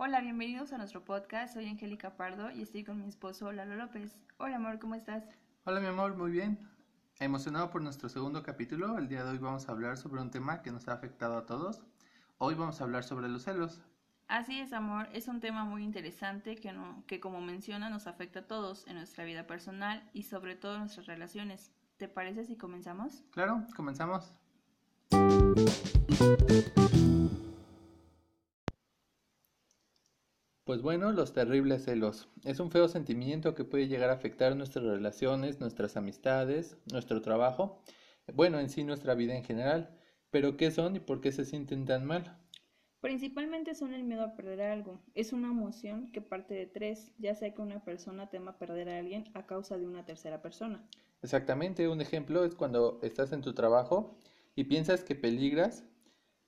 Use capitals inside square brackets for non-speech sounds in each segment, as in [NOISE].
Hola, bienvenidos a nuestro podcast. Soy Angélica Pardo y estoy con mi esposo Lalo López. Hola, amor, ¿cómo estás? Hola, mi amor, muy bien. Emocionado por nuestro segundo capítulo, el día de hoy vamos a hablar sobre un tema que nos ha afectado a todos. Hoy vamos a hablar sobre los celos. Así es, amor, es un tema muy interesante que, no, que como menciona nos afecta a todos en nuestra vida personal y sobre todo en nuestras relaciones. ¿Te parece si comenzamos? Claro, comenzamos. Pues bueno, los terribles celos. Es un feo sentimiento que puede llegar a afectar nuestras relaciones, nuestras amistades, nuestro trabajo, bueno, en sí nuestra vida en general. Pero ¿qué son y por qué se sienten tan mal? Principalmente son el miedo a perder algo. Es una emoción que parte de tres, ya sea que una persona tema perder a alguien a causa de una tercera persona. Exactamente, un ejemplo es cuando estás en tu trabajo y piensas que peligras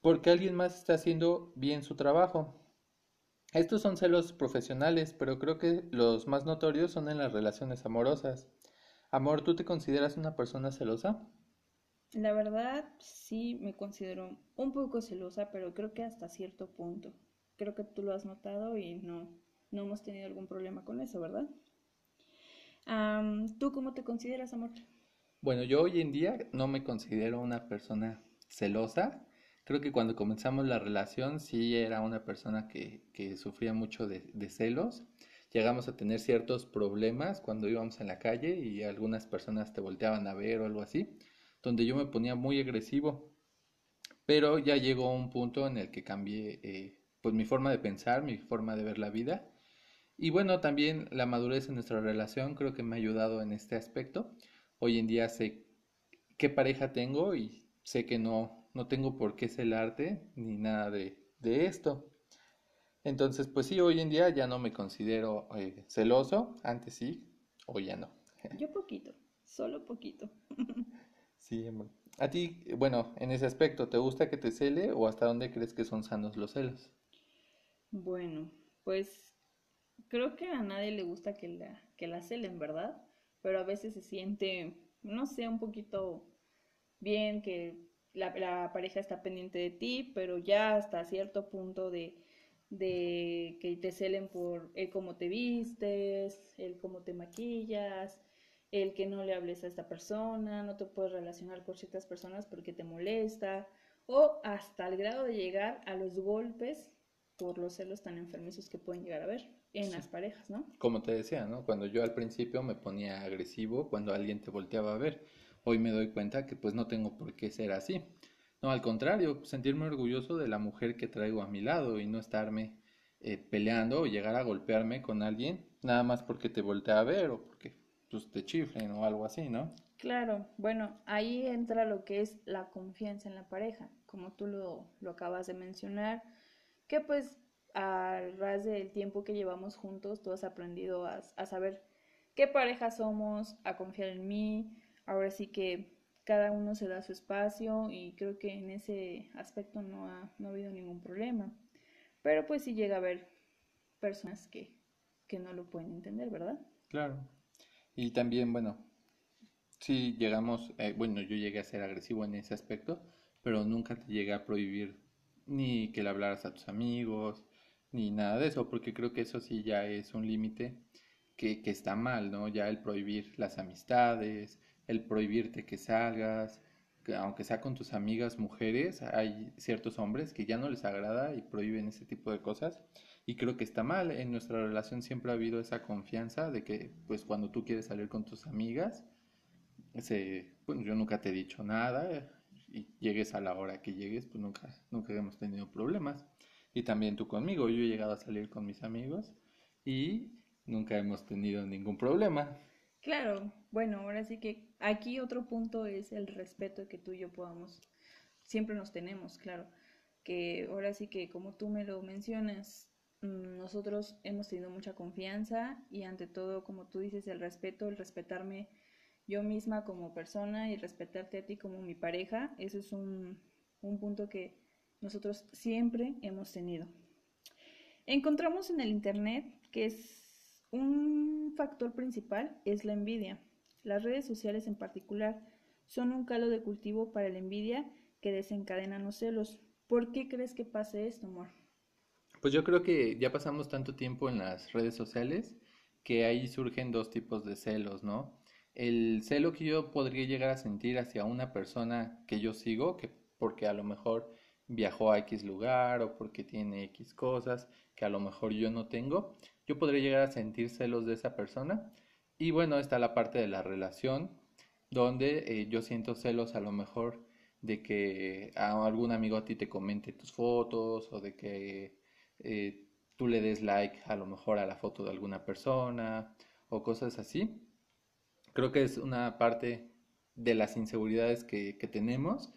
porque alguien más está haciendo bien su trabajo. Estos son celos profesionales, pero creo que los más notorios son en las relaciones amorosas. Amor, ¿tú te consideras una persona celosa? La verdad, sí me considero un poco celosa, pero creo que hasta cierto punto. Creo que tú lo has notado y no, no hemos tenido algún problema con eso, ¿verdad? ¿Tú cómo te consideras, amor? Bueno, yo hoy en día no me considero una persona celosa, Creo que cuando comenzamos la relación sí era una persona que, que sufría mucho de, celos. Llegamos a tener ciertos problemas cuando íbamos en la calle y algunas personas te volteaban a ver o algo así, donde yo me ponía muy agresivo. Pero ya llegó un punto en el que cambié eh, pues mi forma de pensar, mi forma de ver la vida. Y bueno, también la madurez en nuestra relación creo que me ha ayudado en este aspecto. Hoy en día sé qué pareja tengo y sé que no, no tengo por qué celarte ni nada de, esto. Entonces, pues sí, hoy en día ya no me considero eh, celoso, antes sí, hoy ya no. [LAUGHS] Yo poquito, solo poquito. [LAUGHS] sí, A ti, bueno, en ese aspecto, ¿te gusta que te cele o hasta dónde crees que son sanos los celos? Bueno, pues creo que a nadie le gusta que la, que la celen, ¿verdad? Pero a veces se siente, no sé, un poquito bien que la, pareja está pendiente de ti, pero ya hasta cierto punto de, de que te celen por el cómo te vistes, el cómo te maquillas, el que no le hables a esta persona, no te puedes relacionar con ciertas personas porque te molesta, o hasta el grado de llegar a los golpes por los celos tan enfermizos que pueden llegar a ver en las parejas, ¿no? Como te decía, ¿no? Cuando yo al principio me ponía agresivo cuando alguien te volteaba a ver hoy me doy cuenta que pues no tengo por qué ser así. No, al contrario, sentirme orgulloso de la mujer que traigo a mi lado y no estarme eh, peleando o llegar a golpearme con alguien nada más porque te voltea a ver o porque pues, te chiflen o algo así, ¿no? Claro, bueno, ahí entra lo que es la confianza en la pareja, como tú lo, lo acabas de mencionar, que pues a ras del tiempo que llevamos juntos, tú has aprendido a, a saber qué pareja somos, a confiar en mí, ahora sí que cada uno se da su espacio y creo que en ese aspecto no ha, no ha habido ningún problema. Pero pues sí llega a haber personas que, que no lo pueden entender, ¿verdad? Claro. Y también, bueno, sí llegamos, eh, bueno, yo llegué a ser agresivo en ese aspecto, pero nunca te llegué a prohibir ni que le hablaras a tus amigos, ni nada de eso, porque creo que eso sí ya es un límite que, que está mal, ¿no? Ya el prohibir las amistades, el prohibirte que salgas, que aunque sea con tus amigas mujeres, hay ciertos hombres que ya no les agrada y prohíben ese tipo de cosas. Y creo que está mal. En nuestra relación siempre ha habido esa confianza de que, pues, cuando tú quieres salir con tus amigas, ese, bueno, yo nunca te he dicho nada y llegues a la hora que llegues, pues nunca, nunca hemos tenido problemas. Y también tú conmigo, yo he llegado a salir con mis amigos y nunca hemos tenido ningún problema. Claro, bueno, ahora sí que aquí otro punto es el respeto que tú y yo podamos, siempre nos tenemos, claro, que ahora sí que como tú me lo mencionas, mm, nosotros hemos tenido mucha confianza y ante todo, como tú dices, el respeto, el respetarme yo misma como persona y respetarte a ti como mi pareja, eso es un, un punto que nosotros siempre hemos tenido. Encontramos en el Internet que es un factor principal es la envidia. Las redes sociales en particular son un calo de cultivo para la envidia que desencadenan los celos. ¿Por qué crees que pase esto, amor? Pues yo creo que ya pasamos tanto tiempo en las redes sociales que ahí surgen dos tipos de celos, ¿no? El celo que yo podría llegar a sentir hacia una persona que yo sigo, que porque a lo mejor viajó a X lugar o porque tiene X cosas que a lo mejor yo no tengo, yo podría llegar a sentir celos de esa persona. Y bueno, está la parte de la relación, donde eh, yo siento celos a lo mejor de que a algún amigo a ti te comente tus fotos o de que eh, tú le des like a lo mejor a la foto de alguna persona o cosas así. Creo que es una parte de las inseguridades que, que tenemos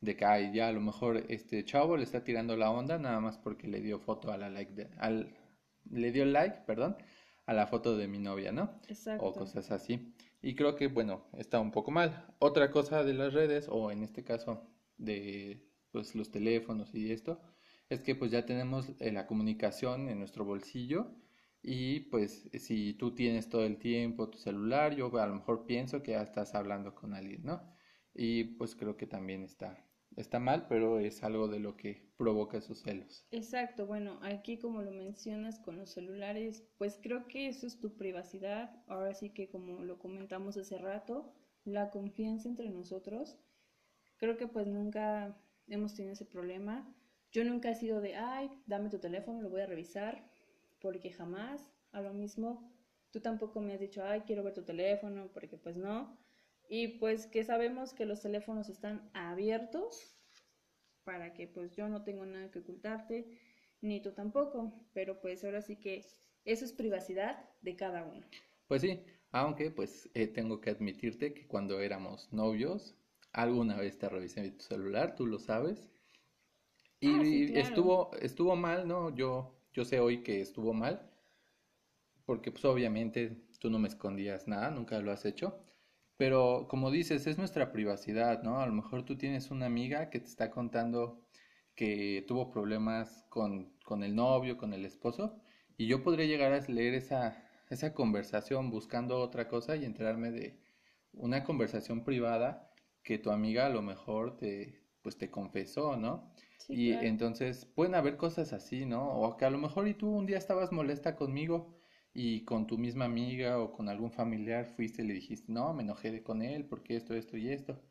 de que ay, ya a lo mejor este chavo le está tirando la onda nada más porque le dio foto a la like de, al, le dio like, perdón, a la foto de mi novia, ¿no? Exacto. O cosas así. Y creo que, bueno, está un poco mal. Otra cosa de las redes, o en este caso de pues, los teléfonos y esto, es que pues ya tenemos eh, la comunicación en nuestro bolsillo y pues si tú tienes todo el tiempo tu celular, yo a lo mejor pienso que ya estás hablando con alguien, ¿no? Y pues creo que también está está mal, pero es algo de lo que provoca esos celos. Exacto, bueno, aquí como lo mencionas con los celulares, pues creo que eso es tu privacidad. Ahora sí que como lo comentamos hace rato, la confianza entre nosotros, creo que pues nunca hemos tenido ese problema. Yo nunca he sido de, ay, dame tu teléfono, lo voy a revisar, porque jamás a lo mismo. Tú tampoco me has dicho, ay, quiero ver tu teléfono, porque pues no. Y pues que sabemos que los teléfonos están abiertos para que pues yo no tengo nada que ocultarte, ni tú tampoco, pero pues ahora sí que eso es privacidad de cada uno. Pues sí, aunque pues eh, tengo que admitirte que cuando éramos novios, alguna vez te revisé tu celular, tú lo sabes, y Ah, estuvo, estuvo mal, ¿no? Yo, yo sé hoy que estuvo mal, porque pues obviamente tú no me escondías nada, nunca lo has hecho. Pero como dices, es nuestra privacidad, ¿no? A lo mejor tú tienes una amiga que te está contando que tuvo problemas con, con el novio, con el esposo, y yo podría llegar a leer esa, esa conversación buscando otra cosa y enterarme de una conversación privada que tu amiga a lo mejor te, pues te confesó, ¿no? Sí, Y claro. entonces pueden haber cosas así, ¿no? O que a lo mejor y tú un día estabas molesta conmigo y con tu misma amiga o con algún familiar fuiste y le dijiste, no, me enojé con él porque esto, esto y esto.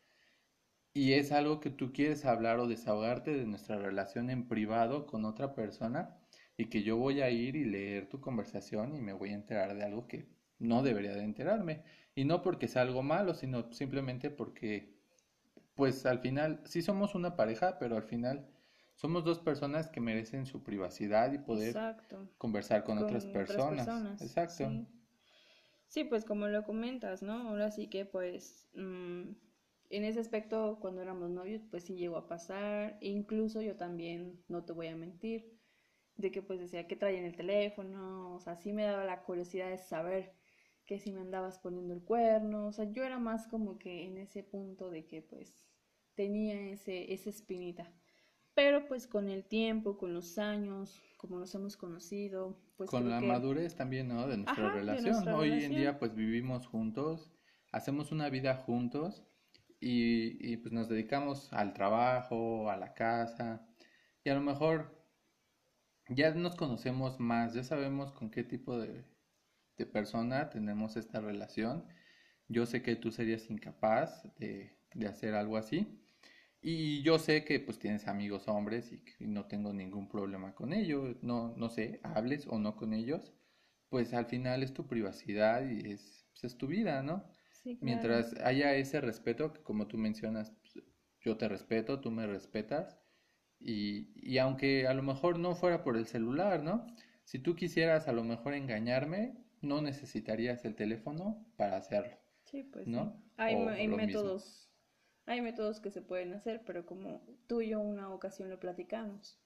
Y es algo que tú quieres hablar o desahogarte de nuestra relación en privado con otra persona y que yo voy a ir y leer tu conversación y me voy a enterar de algo que no debería de enterarme. Y no porque sea algo malo, sino simplemente porque, pues al final, sí somos una pareja, pero al final somos dos personas que merecen su privacidad y poder Exacto. conversar con otras con otras personas. personas. Exacto. Sí. Sí, pues como lo comentas, ¿no? Ahora sí que pues mm, en ese aspecto cuando éramos novios pues sí llegó a pasar, e incluso yo también, no te voy a mentir, de que pues decía que traía en el teléfono, o sea, sí me daba la curiosidad de saber que si me andabas poniendo el cuerno, o sea, yo era más como que en ese punto de que pues tenía ese, esa espinita. Pero pues con el tiempo, con los años, como nos hemos conocido, pues Con la que... madurez también, ¿no? De nuestra Ajá, de relación. nuestra Hoy en día pues vivimos juntos, hacemos una vida juntos y, y, pues nos dedicamos al trabajo, a la casa y a lo mejor ya nos conocemos más, ya sabemos con qué tipo de, de persona tenemos esta relación. Yo sé que tú serías incapaz de, de hacer algo así. Y yo sé que pues tienes amigos hombres y que no tengo ningún problema con ello. No, no sé, hables o no con ellos. Pues al final es tu privacidad y es, pues, es tu vida, ¿no? Sí, claro. Mientras haya ese respeto, que como tú mencionas, pues, yo te respeto, tú me respetas. Y, y aunque a lo mejor no fuera por el celular, ¿no? Si tú quisieras a lo mejor engañarme, no necesitarías el teléfono para hacerlo, Sí, pues ¿no? sí. Hay, métodos, hay métodos que se pueden hacer, pero como tú y yo una ocasión lo platicamos,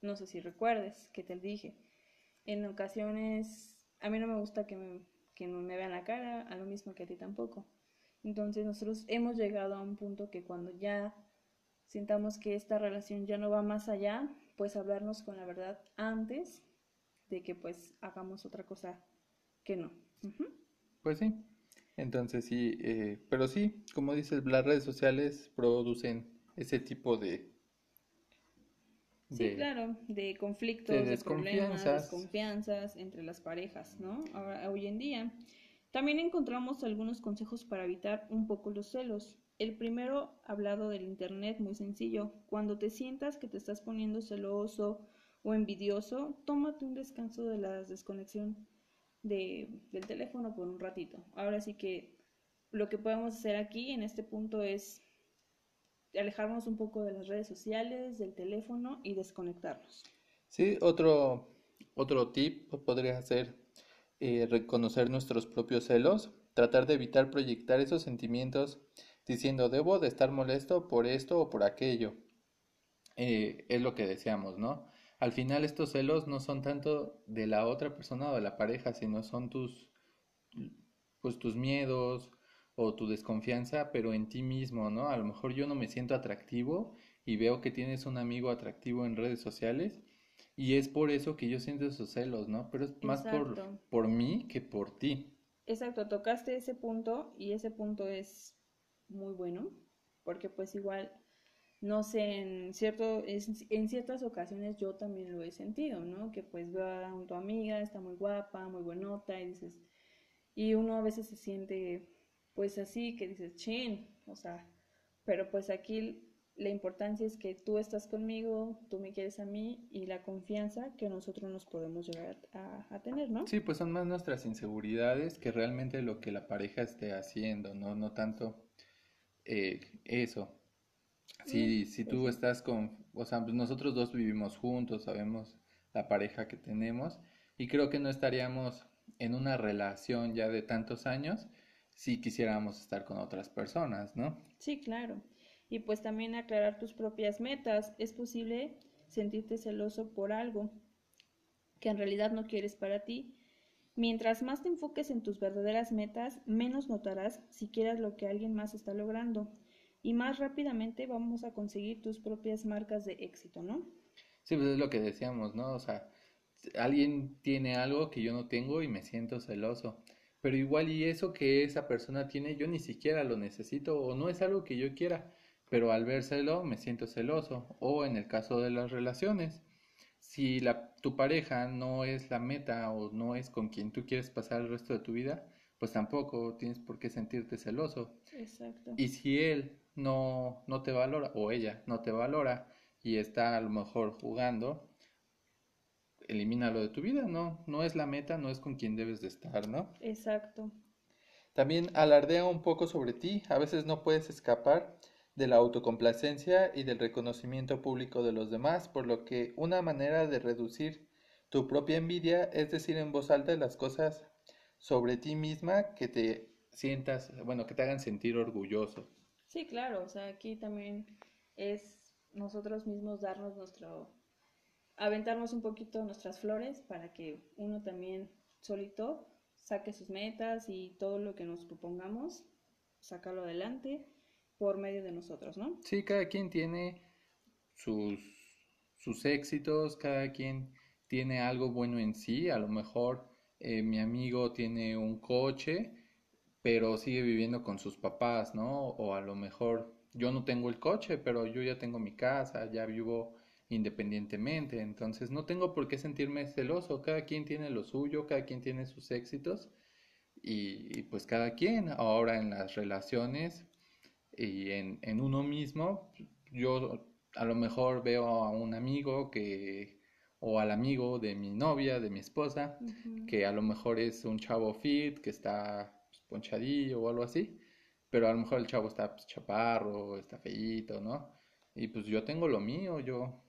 no sé si recuerdes que te dije, en ocasiones a mí no me gusta que me, que no me vean la cara, a lo mismo que a ti tampoco. Entonces nosotros hemos llegado a un punto que cuando ya sintamos que esta relación ya no va más allá, pues hablarnos con la verdad antes de que pues hagamos otra cosa que no. Pues sí. Entonces sí, eh, pero sí, como dices, las redes sociales producen ese tipo de, Sí, de, claro, de conflictos, de de, problemas, desconfianzas entre las parejas, ¿no? Ahora, hoy en día. También encontramos algunos consejos para evitar un poco los celos. El primero, hablado del internet, muy sencillo. Cuando te sientas que te estás poniendo celoso o envidioso, tómate un descanso de la desconexión de, del teléfono por un ratito. Ahora sí que lo que podemos hacer aquí en este punto es alejarnos un poco de las redes sociales, del teléfono y desconectarnos. Sí, otro, otro tip podría ser eh, reconocer nuestros propios celos, tratar de evitar proyectar esos sentimientos diciendo debo de estar molesto por esto o por aquello. Eh, es lo que deseamos, ¿no? Al final estos celos no son tanto de la otra persona o de la pareja, sino son tus, pues tus miedos o tu desconfianza, pero en ti mismo, ¿no? A lo mejor yo no me siento atractivo y veo que tienes un amigo atractivo en redes sociales y es por eso que yo siento esos celos, ¿no? Pero es más por, por mí que por ti. Exacto, tocaste ese punto y ese punto es muy bueno porque pues igual, no sé, en cierto, en ciertas ocasiones yo también lo he sentido, ¿no? Que pues veo a tu amiga, está muy guapa, muy buenota y dices, y uno a veces se siente pues así que dices, chin, o sea, pero pues aquí la importancia es que tú estás conmigo, tú me quieres a mí y la confianza que nosotros nos podemos llegar a, a tener, ¿no? Sí, pues son más nuestras inseguridades que realmente lo que la pareja esté haciendo, no, no tanto eh, eso. Si, si tú pues estás con, o sea, pues nosotros dos vivimos juntos, sabemos la pareja que tenemos y creo que no estaríamos en una relación ya de tantos años si quisiéramos estar con otras personas, ¿no? Sí, claro. Y pues también aclarar tus propias metas. Es posible sentirte celoso por algo que en realidad no quieres para ti. Mientras más te enfoques en tus verdaderas metas, menos notarás siquiera lo que alguien más está logrando. Y más rápidamente vamos a conseguir tus propias marcas de éxito, ¿no? Sí, pues es lo que decíamos, ¿no? O sea, alguien tiene algo que yo no tengo y me siento celoso. Pero igual y eso que esa persona tiene, yo ni siquiera lo necesito o no es algo que yo quiera, pero al vérselo me siento celoso. O en el caso de las relaciones, si la, tu pareja no es la meta o no es con quien tú quieres pasar el resto de tu vida, pues tampoco tienes por qué sentirte celoso. Exacto. Y si él no, no te valora o ella no te valora y está a lo mejor jugando, elimínalo de tu vida, ¿no? No es la meta, no es con quien debes de estar, ¿no? Exacto. También alardea un poco sobre ti, a veces no puedes escapar de la autocomplacencia y del reconocimiento público de los demás, por lo que una manera de reducir tu propia envidia es decir en voz alta las cosas sobre ti misma que te sientas, bueno, que te hagan sentir orgulloso. Sí, claro. O sea, aquí también es nosotros mismos darnos nuestro, aventarnos un poquito nuestras flores para que uno también solito saque sus metas y todo lo que nos propongamos, sacarlo adelante por medio de nosotros, ¿no? Sí, cada quien tiene sus, sus éxitos, cada quien tiene algo bueno en sí. A lo mejor eh, mi amigo tiene un coche, pero sigue viviendo con sus papás, ¿no? O a lo mejor yo no tengo el coche, pero yo ya tengo mi casa, ya vivo independientemente, entonces no tengo por qué sentirme celoso. Cada quien tiene lo suyo, cada quien tiene sus éxitos y, y pues cada quien ahora en las relaciones y en, en uno mismo, yo a lo mejor veo a un amigo que, o al amigo de mi novia, de mi esposa, que a lo mejor es un chavo fit, que está pues, ponchadillo o algo así, pero a lo mejor el chavo está pues, chaparro, está feíto, ¿no? Y pues yo tengo lo mío, yo,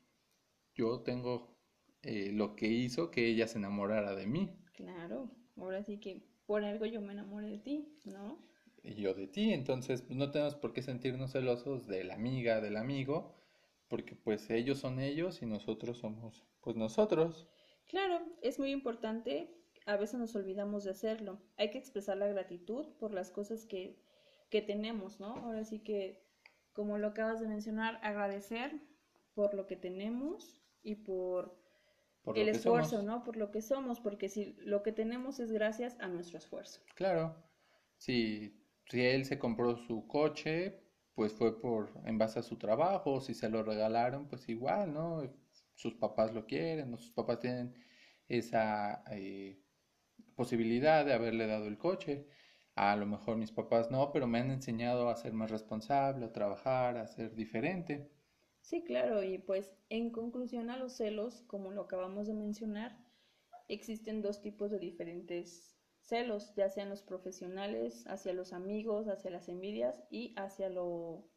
yo tengo eh, lo que hizo que ella se enamorara de mí Claro. Ahora sí que por algo yo me enamoré de ti, ¿no? y yo de ti, entonces pues, no tenemos por qué sentirnos celosos de la amiga, del amigo, porque pues ellos son ellos y nosotros somos pues nosotros. Claro, es muy importante, a veces nos olvidamos de hacerlo. Hay que expresar la gratitud por las cosas que, que tenemos, ¿no? Ahora sí que, como lo acabas de mencionar, agradecer por lo que tenemos y por, Por el esfuerzo, somos. ¿no? Por lo que somos, porque si lo que tenemos es gracias a nuestro esfuerzo. Claro, si, si él se compró su coche, pues fue por en base a su trabajo, si se lo regalaron, pues igual, ¿no? sus papás lo quieren o sus papás tienen esa eh, posibilidad de haberle dado el coche. A lo mejor mis papás no, pero me han enseñado a ser más responsable, a trabajar, a ser diferente. Sí, claro, y pues en conclusión a los celos, como lo acabamos de mencionar, existen dos tipos de diferentes celos, ya sean los profesionales, hacia los amigos, hacia las envidias y hacia lo,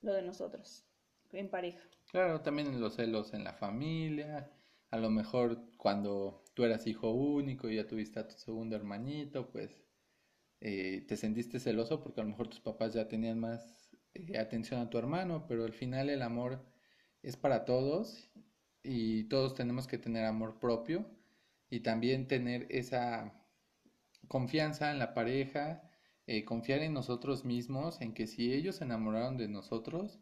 lo de nosotros, en pareja. Claro, también los celos en la familia, a lo mejor cuando tú eras hijo único y ya tuviste a tu segundo hermanito, pues eh, te sentiste celoso porque a lo mejor tus papás ya tenían más eh, atención a tu hermano, pero al final el amor es para todos y todos tenemos que tener amor propio y también tener esa confianza en la pareja, eh, confiar en nosotros mismos, en que si ellos se enamoraron de nosotros,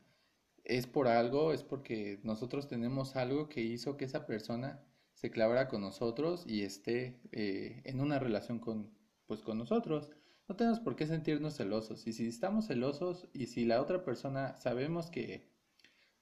es por algo, es porque nosotros tenemos algo que hizo que esa persona se clavara con nosotros y esté eh, en una relación con, pues, con nosotros. No tenemos por qué sentirnos celosos. Y si estamos celosos y si la otra persona sabemos que...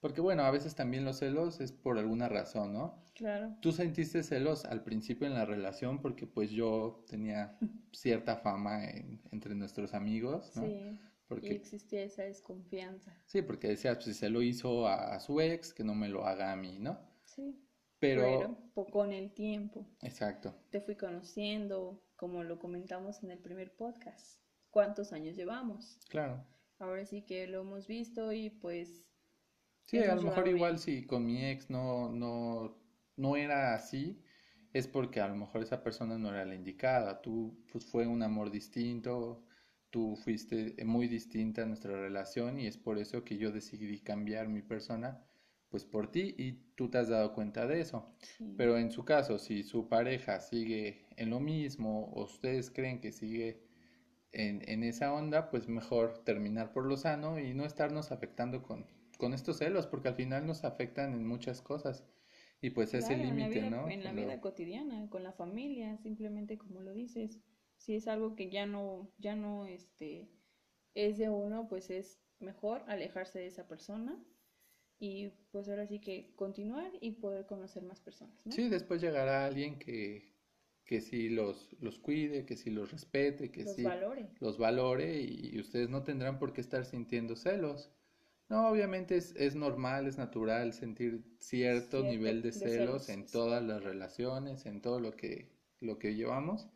Porque bueno, a veces también los celos es por alguna razón, ¿no? Claro. Tú sentiste celos al principio en la relación porque pues yo tenía [LAUGHS] cierta fama entre nuestros amigos, ¿no? Sí. Porque, y existía esa desconfianza. Sí, porque decías, pues si se lo hizo a, su ex, que no me lo haga a mí, ¿no? Sí. Pero, Pero con el tiempo. Exacto. Te fui conociendo, como lo comentamos en el primer podcast. ¿Cuántos años llevamos? Claro. Ahora sí que lo hemos visto y pues... Sí, a lo mejor igual si con mi ex no, no, no era así, es porque a lo mejor esa persona no era la indicada. Tú, pues fue un amor distinto, tú fuiste muy distinta a nuestra relación y es por eso que yo decidí cambiar mi persona pues por ti y tú te has dado cuenta de eso. Pero en su caso, si su pareja sigue en lo mismo o ustedes creen que sigue en, en esa onda, pues mejor terminar por lo sano y no estarnos afectando con, con estos celos, porque al final nos afectan en muchas cosas. Y pues es el límite, ¿no? En la vida cotidiana, con la familia, simplemente como lo dices si es algo que ya no, ya no este, es de uno, pues es mejor alejarse de esa persona y pues ahora sí que continuar y poder conocer más personas. ¿no? Sí, después llegará alguien que, que sí los, los cuide, que sí los respete, que los sí valore. los valore y ustedes no tendrán por qué estar sintiendo celos. No, obviamente es, es normal, es natural sentir cierto, nivel de celos, en todas las relaciones, en todo lo que, lo que llevamos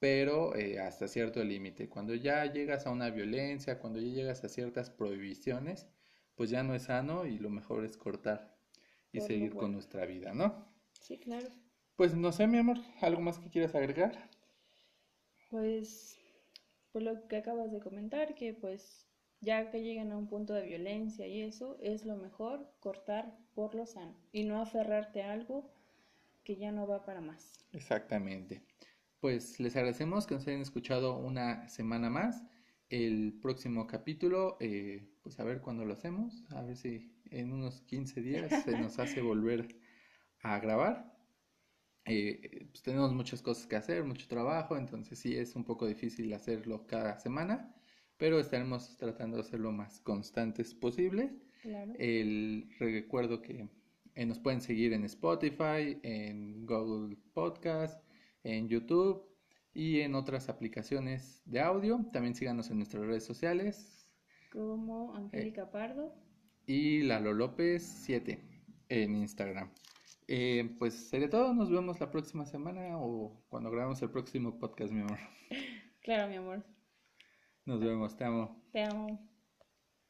pero eh, hasta cierto límite. Cuando ya llegas a una violencia, cuando ya llegas a ciertas prohibiciones, pues ya no es sano y lo mejor es cortar y seguir con nuestra vida, ¿no? Sí, claro. Pues no sé, mi amor, ¿algo más que quieras agregar? Pues, por lo que acabas de comentar, que pues ya que lleguen a un punto de violencia y eso, es lo mejor cortar por lo sano y no aferrarte a algo que ya no va para más. Exactamente pues les agradecemos que nos hayan escuchado una semana más. El próximo capítulo, eh, pues a ver cuándo lo hacemos, a ver si en unos 15 días [LAUGHS] se nos hace volver a grabar. Eh, pues tenemos muchas cosas que hacer, mucho trabajo, entonces sí es un poco difícil hacerlo cada semana, pero estaremos tratando de hacerlo más constantes posibles. Claro. El recuerdo que eh, nos pueden seguir en Spotify, en Google Podcast, en YouTube y en otras aplicaciones de audio. También síganos en nuestras redes sociales. Como Angélica Pardo. Y Lalo López 7 en Instagram. Eh, pues sería todo. Nos vemos la próxima semana o cuando grabemos el próximo podcast, mi amor. [LAUGHS] Claro, mi amor. Nos vemos. Te amo. Te amo.